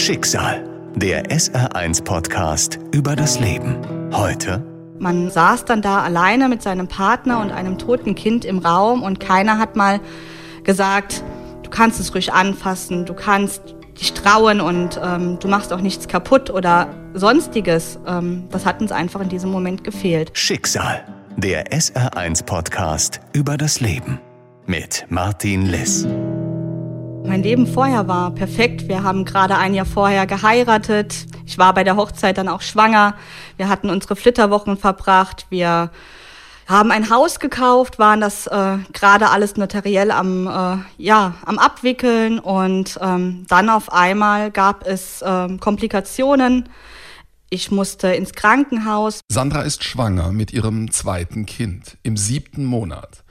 Schicksal, der SR1-Podcast über das Leben. Heute. Man saß dann da alleine mit seinem Partner und einem toten Kind im Raum und keiner hat mal gesagt, du kannst es ruhig anfassen, du kannst dich trauen und ähm, du machst auch nichts kaputt oder sonstiges. Ähm, das hat uns einfach in diesem Moment gefehlt. Schicksal, der SR1-Podcast über das Leben mit Martin Liss. Mein Leben vorher war perfekt. Wir haben gerade ein Jahr vorher geheiratet. Ich war bei der Hochzeit dann auch schwanger. Wir hatten unsere Flitterwochen verbracht. Wir haben ein Haus gekauft, waren das äh, gerade alles notariell am, äh, ja, am Abwickeln und ähm, dann auf einmal gab es äh, Komplikationen. Ich musste ins Krankenhaus. Sandra ist schwanger mit ihrem zweiten Kind im siebten Monat.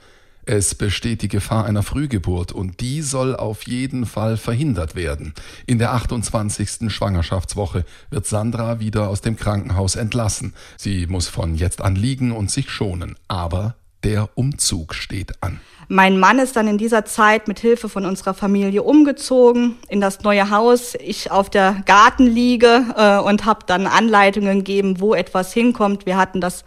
Es besteht die Gefahr einer Frühgeburt und die soll auf jeden Fall verhindert werden. In der 28. Schwangerschaftswoche wird Sandra wieder aus dem Krankenhaus entlassen. Sie muss von jetzt an liegen und sich schonen. Aber der Umzug steht an. Mein Mann ist dann in dieser Zeit mit Hilfe von unserer Familie umgezogen in das neue Haus. Ich auf der Gartenliege äh, und habe dann Anleitungen gegeben, wo etwas hinkommt. Wir hatten das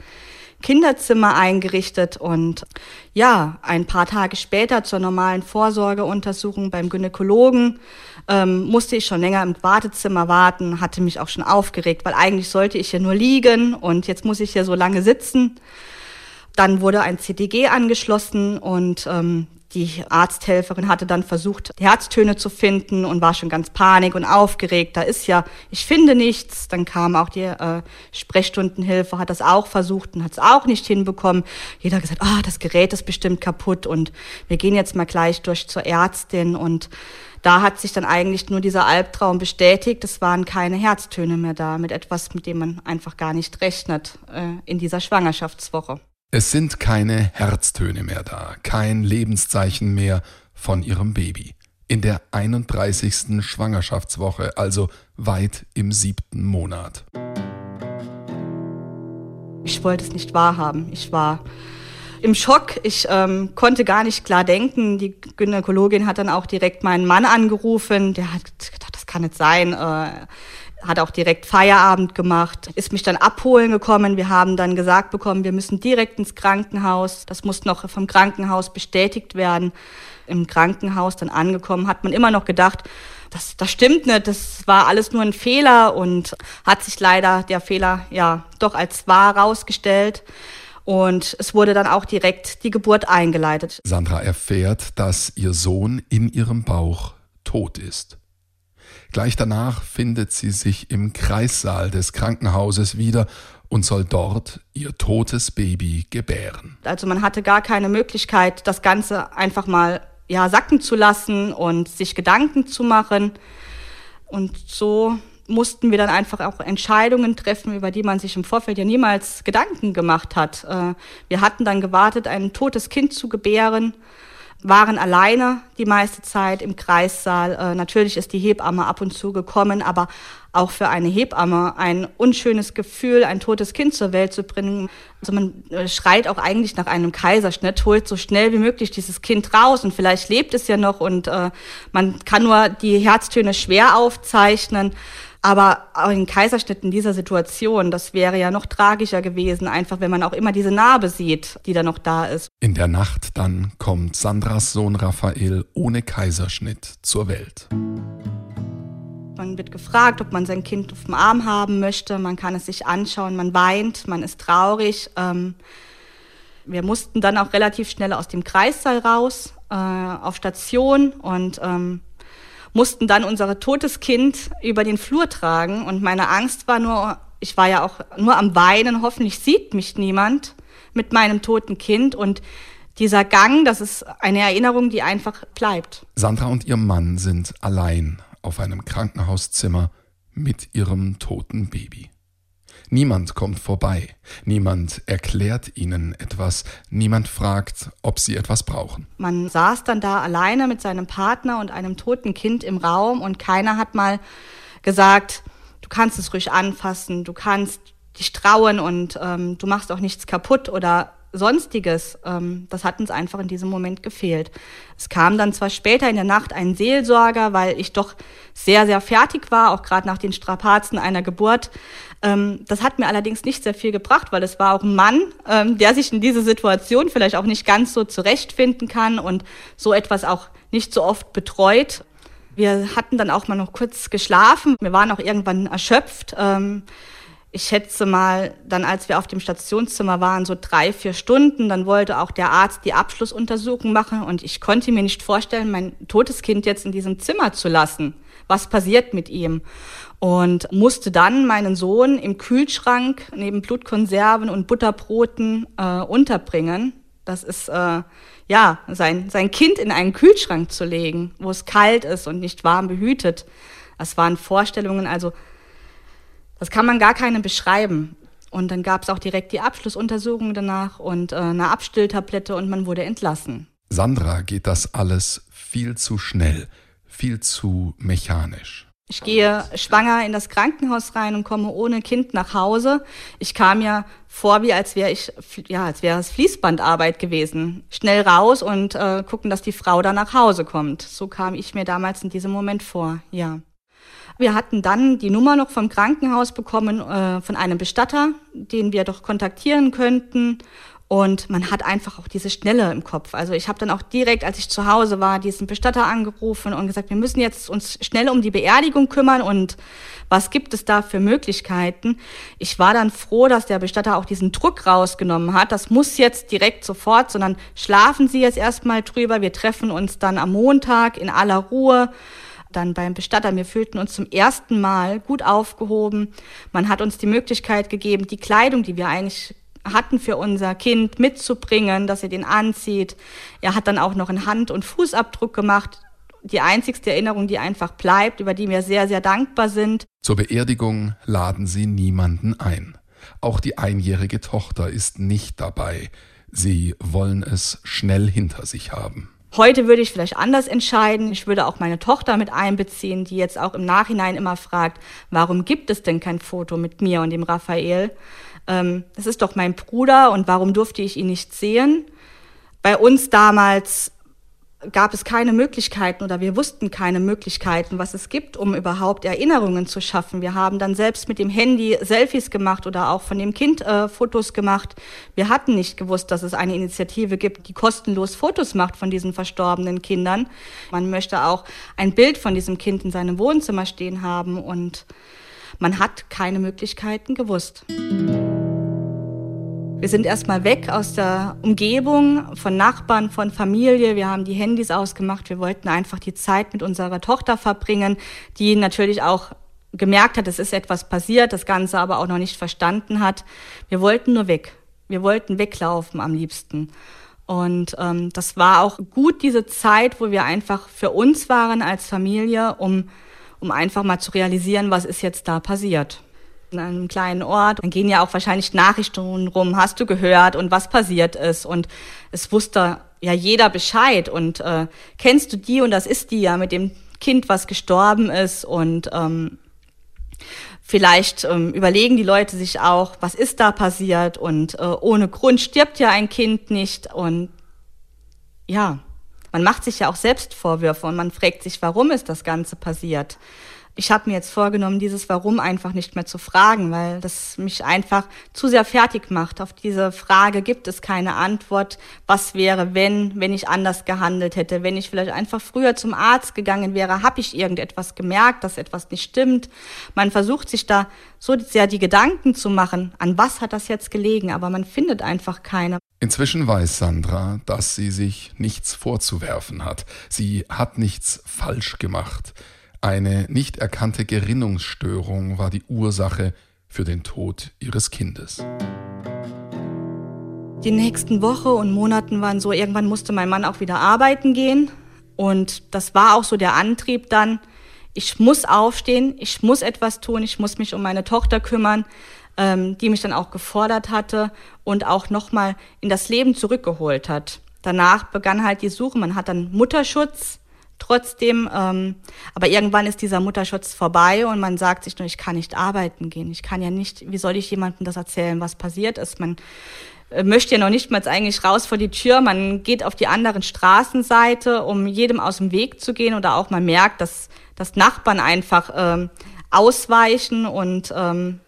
Kinderzimmer eingerichtet und ja, ein paar Tage später zur normalen Vorsorgeuntersuchung beim Gynäkologen ähm, musste ich schon länger im Wartezimmer warten, hatte mich auch schon aufgeregt, weil eigentlich sollte ich hier nur liegen und jetzt muss ich hier so lange sitzen. Dann wurde ein CDG angeschlossen und ähm, die Arzthelferin hatte dann versucht, Herztöne zu finden und war schon ganz panik und aufgeregt. Da ist ja, ich finde nichts. Dann kam auch die äh, Sprechstundenhilfe, hat das auch versucht und hat es auch nicht hinbekommen. Jeder gesagt, ah, oh, das Gerät ist bestimmt kaputt und wir gehen jetzt mal gleich durch zur Ärztin und da hat sich dann eigentlich nur dieser Albtraum bestätigt. Es waren keine Herztöne mehr da, mit etwas, mit dem man einfach gar nicht rechnet äh, in dieser Schwangerschaftswoche. Es sind keine Herztöne mehr da, kein Lebenszeichen mehr von ihrem Baby. In der 31. Schwangerschaftswoche, also weit im siebten Monat. Ich wollte es nicht wahrhaben. Ich war im Schock. Ich ähm, konnte gar nicht klar denken. Die Gynäkologin hat dann auch direkt meinen Mann angerufen. Der hat gedacht, das kann nicht sein. Äh, hat auch direkt Feierabend gemacht, ist mich dann abholen gekommen. Wir haben dann gesagt bekommen, wir müssen direkt ins Krankenhaus. Das muss noch vom Krankenhaus bestätigt werden. Im Krankenhaus dann angekommen, hat man immer noch gedacht, das, das stimmt nicht, das war alles nur ein Fehler und hat sich leider der Fehler ja doch als wahr rausgestellt. Und es wurde dann auch direkt die Geburt eingeleitet. Sandra erfährt, dass ihr Sohn in ihrem Bauch tot ist. Gleich danach findet sie sich im Kreissaal des Krankenhauses wieder und soll dort ihr totes Baby gebären. Also man hatte gar keine Möglichkeit, das Ganze einfach mal ja, sacken zu lassen und sich Gedanken zu machen. Und so mussten wir dann einfach auch Entscheidungen treffen, über die man sich im Vorfeld ja niemals Gedanken gemacht hat. Äh, wir hatten dann gewartet, ein totes Kind zu gebären waren alleine die meiste Zeit im Kreissaal. Äh, natürlich ist die Hebamme ab und zu gekommen, aber auch für eine Hebamme ein unschönes Gefühl, ein totes Kind zur Welt zu bringen. Also man äh, schreit auch eigentlich nach einem Kaiserschnitt, holt so schnell wie möglich dieses Kind raus und vielleicht lebt es ja noch und äh, man kann nur die Herztöne schwer aufzeichnen. Aber ein Kaiserschnitt in dieser Situation, das wäre ja noch tragischer gewesen, einfach wenn man auch immer diese Narbe sieht, die da noch da ist. In der Nacht dann kommt Sandras Sohn Raphael ohne Kaiserschnitt zur Welt. Man wird gefragt, ob man sein Kind auf dem Arm haben möchte. Man kann es sich anschauen, man weint, man ist traurig. Ähm, wir mussten dann auch relativ schnell aus dem Kreissaal raus, äh, auf Station und ähm, mussten dann unser totes Kind über den Flur tragen. Und meine Angst war nur, ich war ja auch nur am Weinen, hoffentlich sieht mich niemand mit meinem toten Kind. Und dieser Gang, das ist eine Erinnerung, die einfach bleibt. Sandra und ihr Mann sind allein auf einem Krankenhauszimmer mit ihrem toten Baby. Niemand kommt vorbei, niemand erklärt ihnen etwas, niemand fragt, ob sie etwas brauchen. Man saß dann da alleine mit seinem Partner und einem toten Kind im Raum und keiner hat mal gesagt, du kannst es ruhig anfassen, du kannst dich trauen und ähm, du machst auch nichts kaputt oder sonstiges, ähm, das hat uns einfach in diesem Moment gefehlt. Es kam dann zwar später in der Nacht ein Seelsorger, weil ich doch sehr, sehr fertig war, auch gerade nach den Strapazen einer Geburt. Ähm, das hat mir allerdings nicht sehr viel gebracht, weil es war auch ein Mann, ähm, der sich in diese Situation vielleicht auch nicht ganz so zurechtfinden kann und so etwas auch nicht so oft betreut. Wir hatten dann auch mal noch kurz geschlafen. Wir waren auch irgendwann erschöpft. Ähm, ich schätze mal, dann als wir auf dem Stationszimmer waren, so drei, vier Stunden, dann wollte auch der Arzt die Abschlussuntersuchung machen und ich konnte mir nicht vorstellen, mein totes Kind jetzt in diesem Zimmer zu lassen. Was passiert mit ihm? Und musste dann meinen Sohn im Kühlschrank neben Blutkonserven und Butterbroten äh, unterbringen. Das ist äh, ja sein, sein Kind in einen Kühlschrank zu legen, wo es kalt ist und nicht warm behütet. Das waren Vorstellungen, also das kann man gar keinem beschreiben. Und dann gab es auch direkt die Abschlussuntersuchung danach und äh, eine Abstilltablette und man wurde entlassen. Sandra geht das alles viel zu schnell, viel zu mechanisch. Ich gehe schwanger in das Krankenhaus rein und komme ohne Kind nach Hause. Ich kam mir vor, wie als wäre ich, ja, als wäre es Fließbandarbeit gewesen. Schnell raus und äh, gucken, dass die Frau da nach Hause kommt. So kam ich mir damals in diesem Moment vor, ja. Wir hatten dann die Nummer noch vom Krankenhaus bekommen äh, von einem Bestatter, den wir doch kontaktieren könnten. Und man hat einfach auch diese Schnelle im Kopf. Also ich habe dann auch direkt, als ich zu Hause war, diesen Bestatter angerufen und gesagt, wir müssen jetzt uns schnell um die Beerdigung kümmern und was gibt es da für Möglichkeiten. Ich war dann froh, dass der Bestatter auch diesen Druck rausgenommen hat. Das muss jetzt direkt sofort, sondern schlafen Sie jetzt erstmal drüber. Wir treffen uns dann am Montag in aller Ruhe dann beim Bestatter. Wir fühlten uns zum ersten Mal gut aufgehoben. Man hat uns die Möglichkeit gegeben, die Kleidung, die wir eigentlich hatten für unser Kind mitzubringen, dass er den anzieht. Er hat dann auch noch einen Hand- und Fußabdruck gemacht. Die einzigste Erinnerung, die einfach bleibt, über die wir sehr, sehr dankbar sind. Zur Beerdigung laden sie niemanden ein. Auch die einjährige Tochter ist nicht dabei. Sie wollen es schnell hinter sich haben. Heute würde ich vielleicht anders entscheiden. Ich würde auch meine Tochter mit einbeziehen, die jetzt auch im Nachhinein immer fragt, warum gibt es denn kein Foto mit mir und dem Raphael? Ähm, das ist doch mein Bruder und warum durfte ich ihn nicht sehen? Bei uns damals gab es keine Möglichkeiten oder wir wussten keine Möglichkeiten, was es gibt, um überhaupt Erinnerungen zu schaffen. Wir haben dann selbst mit dem Handy Selfies gemacht oder auch von dem Kind äh, Fotos gemacht. Wir hatten nicht gewusst, dass es eine Initiative gibt, die kostenlos Fotos macht von diesen verstorbenen Kindern. Man möchte auch ein Bild von diesem Kind in seinem Wohnzimmer stehen haben und man hat keine Möglichkeiten gewusst. Wir sind erstmal weg aus der Umgebung, von Nachbarn, von Familie. Wir haben die Handys ausgemacht. Wir wollten einfach die Zeit mit unserer Tochter verbringen, die natürlich auch gemerkt hat, es ist etwas passiert, das Ganze aber auch noch nicht verstanden hat. Wir wollten nur weg. Wir wollten weglaufen am liebsten. Und ähm, das war auch gut, diese Zeit, wo wir einfach für uns waren als Familie, um, um einfach mal zu realisieren, was ist jetzt da passiert in einem kleinen Ort. Dann gehen ja auch wahrscheinlich Nachrichten rum, hast du gehört und was passiert ist. Und es wusste ja jeder Bescheid. Und äh, kennst du die und das ist die ja mit dem Kind, was gestorben ist. Und ähm, vielleicht ähm, überlegen die Leute sich auch, was ist da passiert. Und äh, ohne Grund stirbt ja ein Kind nicht. Und ja, man macht sich ja auch selbst Vorwürfe und man fragt sich, warum ist das Ganze passiert ich habe mir jetzt vorgenommen, dieses Warum einfach nicht mehr zu fragen, weil das mich einfach zu sehr fertig macht. Auf diese Frage gibt es keine Antwort. Was wäre, wenn, wenn ich anders gehandelt hätte, wenn ich vielleicht einfach früher zum Arzt gegangen wäre, habe ich irgendetwas gemerkt, dass etwas nicht stimmt. Man versucht sich da so sehr die Gedanken zu machen, an was hat das jetzt gelegen, aber man findet einfach keine. Inzwischen weiß Sandra, dass sie sich nichts vorzuwerfen hat. Sie hat nichts falsch gemacht. Eine nicht erkannte Gerinnungsstörung war die Ursache für den Tod ihres Kindes. Die nächsten Wochen und Monaten waren so, irgendwann musste mein Mann auch wieder arbeiten gehen. Und das war auch so der Antrieb dann, ich muss aufstehen, ich muss etwas tun, ich muss mich um meine Tochter kümmern, ähm, die mich dann auch gefordert hatte und auch nochmal in das Leben zurückgeholt hat. Danach begann halt die Suche, man hat dann Mutterschutz trotzdem. Ähm, aber irgendwann ist dieser Mutterschutz vorbei und man sagt sich nur, ich kann nicht arbeiten gehen. Ich kann ja nicht, wie soll ich jemandem das erzählen, was passiert ist? Man äh, möchte ja noch nicht mal eigentlich raus vor die Tür. Man geht auf die anderen Straßenseite, um jedem aus dem Weg zu gehen oder auch man merkt, dass, dass Nachbarn einfach ähm, ausweichen und ähm,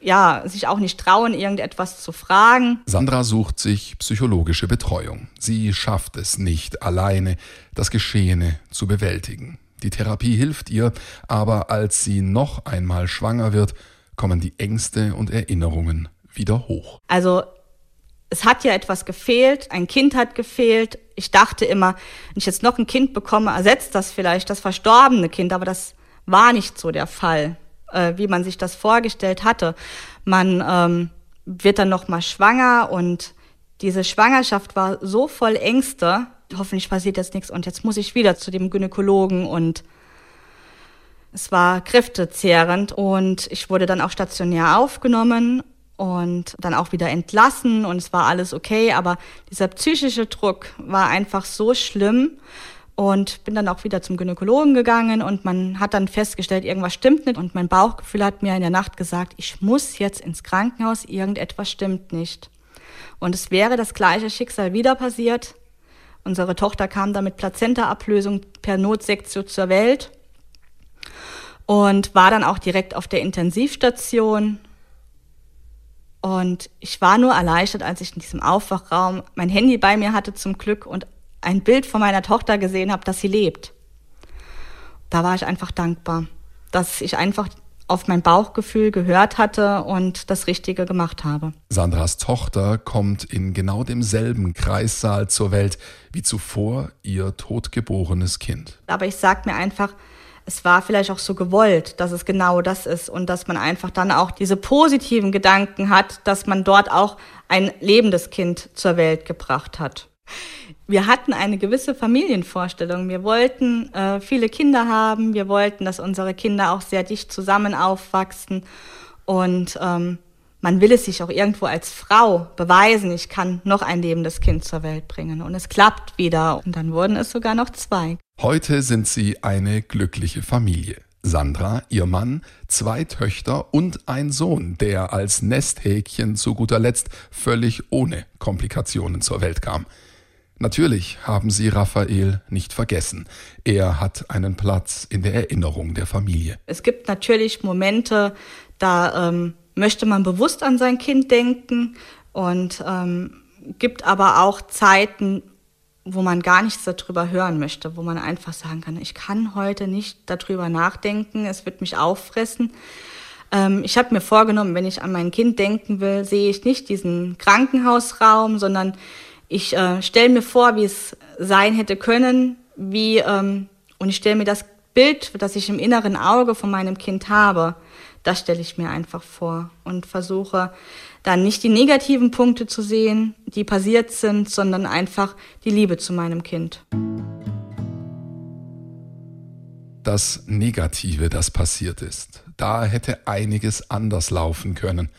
ja, sich auch nicht trauen, irgendetwas zu fragen. Sandra sucht sich psychologische Betreuung. Sie schafft es nicht alleine, das Geschehene zu bewältigen. Die Therapie hilft ihr, aber als sie noch einmal schwanger wird, kommen die Ängste und Erinnerungen wieder hoch. Also es hat ja etwas gefehlt, ein Kind hat gefehlt. Ich dachte immer, wenn ich jetzt noch ein Kind bekomme, ersetzt das vielleicht das verstorbene Kind, aber das war nicht so der Fall, äh, wie man sich das vorgestellt hatte. Man ähm, wird dann noch mal schwanger und diese Schwangerschaft war so voll Ängste. Hoffentlich passiert jetzt nichts und jetzt muss ich wieder zu dem Gynäkologen und es war kräftezehrend und ich wurde dann auch stationär aufgenommen und dann auch wieder entlassen und es war alles okay, aber dieser psychische Druck war einfach so schlimm und bin dann auch wieder zum Gynäkologen gegangen und man hat dann festgestellt, irgendwas stimmt nicht und mein Bauchgefühl hat mir in der Nacht gesagt, ich muss jetzt ins Krankenhaus, irgendetwas stimmt nicht. Und es wäre das gleiche Schicksal wieder passiert. Unsere Tochter kam dann mit Plazentaablösung per Notsektion zur Welt und war dann auch direkt auf der Intensivstation und ich war nur erleichtert, als ich in diesem Aufwachraum mein Handy bei mir hatte zum Glück und ein Bild von meiner Tochter gesehen habe, dass sie lebt. Da war ich einfach dankbar, dass ich einfach auf mein Bauchgefühl gehört hatte und das Richtige gemacht habe. Sandras Tochter kommt in genau demselben Kreissaal zur Welt wie zuvor ihr totgeborenes Kind. Aber ich sag mir einfach, es war vielleicht auch so gewollt, dass es genau das ist und dass man einfach dann auch diese positiven Gedanken hat, dass man dort auch ein lebendes Kind zur Welt gebracht hat. Wir hatten eine gewisse Familienvorstellung. Wir wollten äh, viele Kinder haben. Wir wollten, dass unsere Kinder auch sehr dicht zusammen aufwachsen. Und ähm, man will es sich auch irgendwo als Frau beweisen, ich kann noch ein lebendes Kind zur Welt bringen. Und es klappt wieder. Und dann wurden es sogar noch zwei. Heute sind sie eine glückliche Familie. Sandra, ihr Mann, zwei Töchter und ein Sohn, der als Nesthäkchen zu guter Letzt völlig ohne Komplikationen zur Welt kam. Natürlich haben sie Raphael nicht vergessen. Er hat einen Platz in der Erinnerung der Familie. Es gibt natürlich Momente, da ähm, möchte man bewusst an sein Kind denken und ähm, gibt aber auch Zeiten, wo man gar nichts darüber hören möchte, wo man einfach sagen kann, ich kann heute nicht darüber nachdenken, es wird mich auffressen. Ähm, ich habe mir vorgenommen, wenn ich an mein Kind denken will, sehe ich nicht diesen Krankenhausraum, sondern ich äh, stelle mir vor, wie es sein hätte können, wie ähm, und ich stelle mir das Bild, das ich im inneren Auge von meinem Kind habe, das stelle ich mir einfach vor und versuche dann nicht die negativen Punkte zu sehen, die passiert sind, sondern einfach die Liebe zu meinem Kind. Das Negative, das passiert ist, da hätte einiges anders laufen können.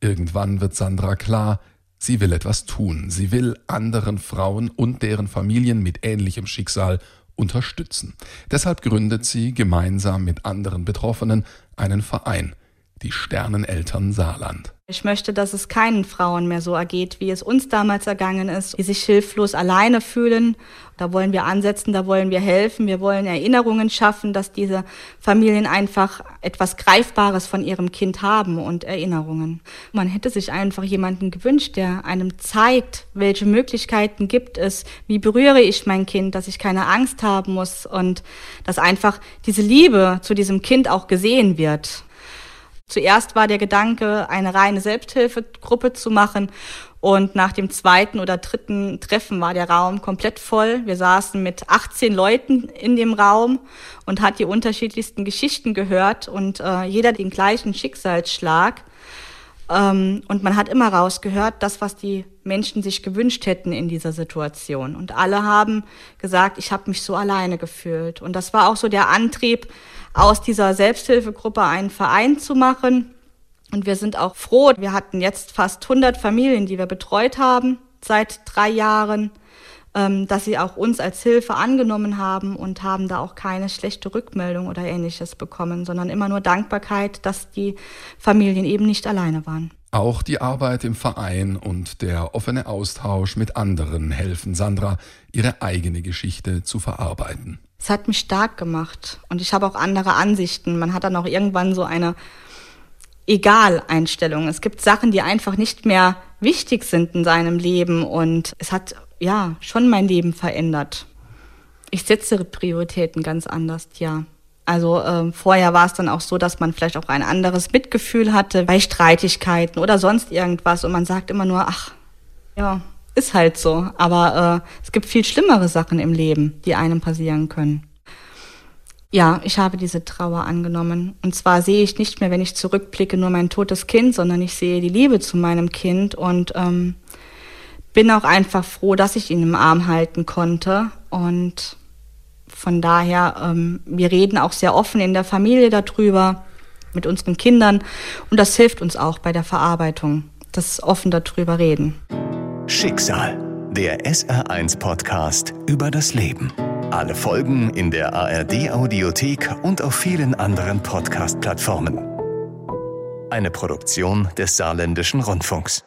Irgendwann wird Sandra klar, sie will etwas tun. Sie will anderen Frauen und deren Familien mit ähnlichem Schicksal unterstützen. Deshalb gründet sie gemeinsam mit anderen Betroffenen einen Verein, die Sterneneltern Saarland. Ich möchte, dass es keinen Frauen mehr so ergeht, wie es uns damals ergangen ist, die sich hilflos alleine fühlen. Da wollen wir ansetzen, da wollen wir helfen, wir wollen Erinnerungen schaffen, dass diese Familien einfach etwas Greifbares von ihrem Kind haben und Erinnerungen. Man hätte sich einfach jemanden gewünscht, der einem zeigt, welche Möglichkeiten gibt es, wie berühre ich mein Kind, dass ich keine Angst haben muss und dass einfach diese Liebe zu diesem Kind auch gesehen wird. Zuerst war der Gedanke, eine reine Selbsthilfegruppe zu machen. Und nach dem zweiten oder dritten Treffen war der Raum komplett voll. Wir saßen mit 18 Leuten in dem Raum und hat die unterschiedlichsten Geschichten gehört und äh, jeder den gleichen Schicksalsschlag. Ähm, und man hat immer rausgehört, das, was die Menschen sich gewünscht hätten in dieser Situation. Und alle haben gesagt, ich habe mich so alleine gefühlt. Und das war auch so der Antrieb, aus dieser Selbsthilfegruppe einen Verein zu machen. Und wir sind auch froh. Wir hatten jetzt fast 100 Familien, die wir betreut haben seit drei Jahren. Ähm, dass sie auch uns als Hilfe angenommen haben und haben da auch keine schlechte Rückmeldung oder ähnliches bekommen, sondern immer nur Dankbarkeit, dass die Familien eben nicht alleine waren. Auch die Arbeit im Verein und der offene Austausch mit anderen helfen Sandra, ihre eigene Geschichte zu verarbeiten. Es hat mich stark gemacht und ich habe auch andere Ansichten. Man hat dann auch irgendwann so eine Egal-Einstellung. Es gibt Sachen, die einfach nicht mehr wichtig sind in seinem Leben und es hat ja schon mein Leben verändert. Ich setze Prioritäten ganz anders, ja. Also äh, vorher war es dann auch so, dass man vielleicht auch ein anderes Mitgefühl hatte bei Streitigkeiten oder sonst irgendwas und man sagt immer nur, ach, ja, ist halt so. Aber äh, es gibt viel schlimmere Sachen im Leben, die einem passieren können. Ja, ich habe diese Trauer angenommen. Und zwar sehe ich nicht mehr, wenn ich zurückblicke, nur mein totes Kind, sondern ich sehe die Liebe zu meinem Kind und ähm, bin auch einfach froh, dass ich ihn im Arm halten konnte. Und von daher, ähm, wir reden auch sehr offen in der Familie darüber, mit unseren Kindern. Und das hilft uns auch bei der Verarbeitung, das offen darüber reden. Schicksal, der SR1-Podcast über das Leben. Alle Folgen in der ARD-Audiothek und auf vielen anderen Podcast-Plattformen. Eine Produktion des Saarländischen Rundfunks.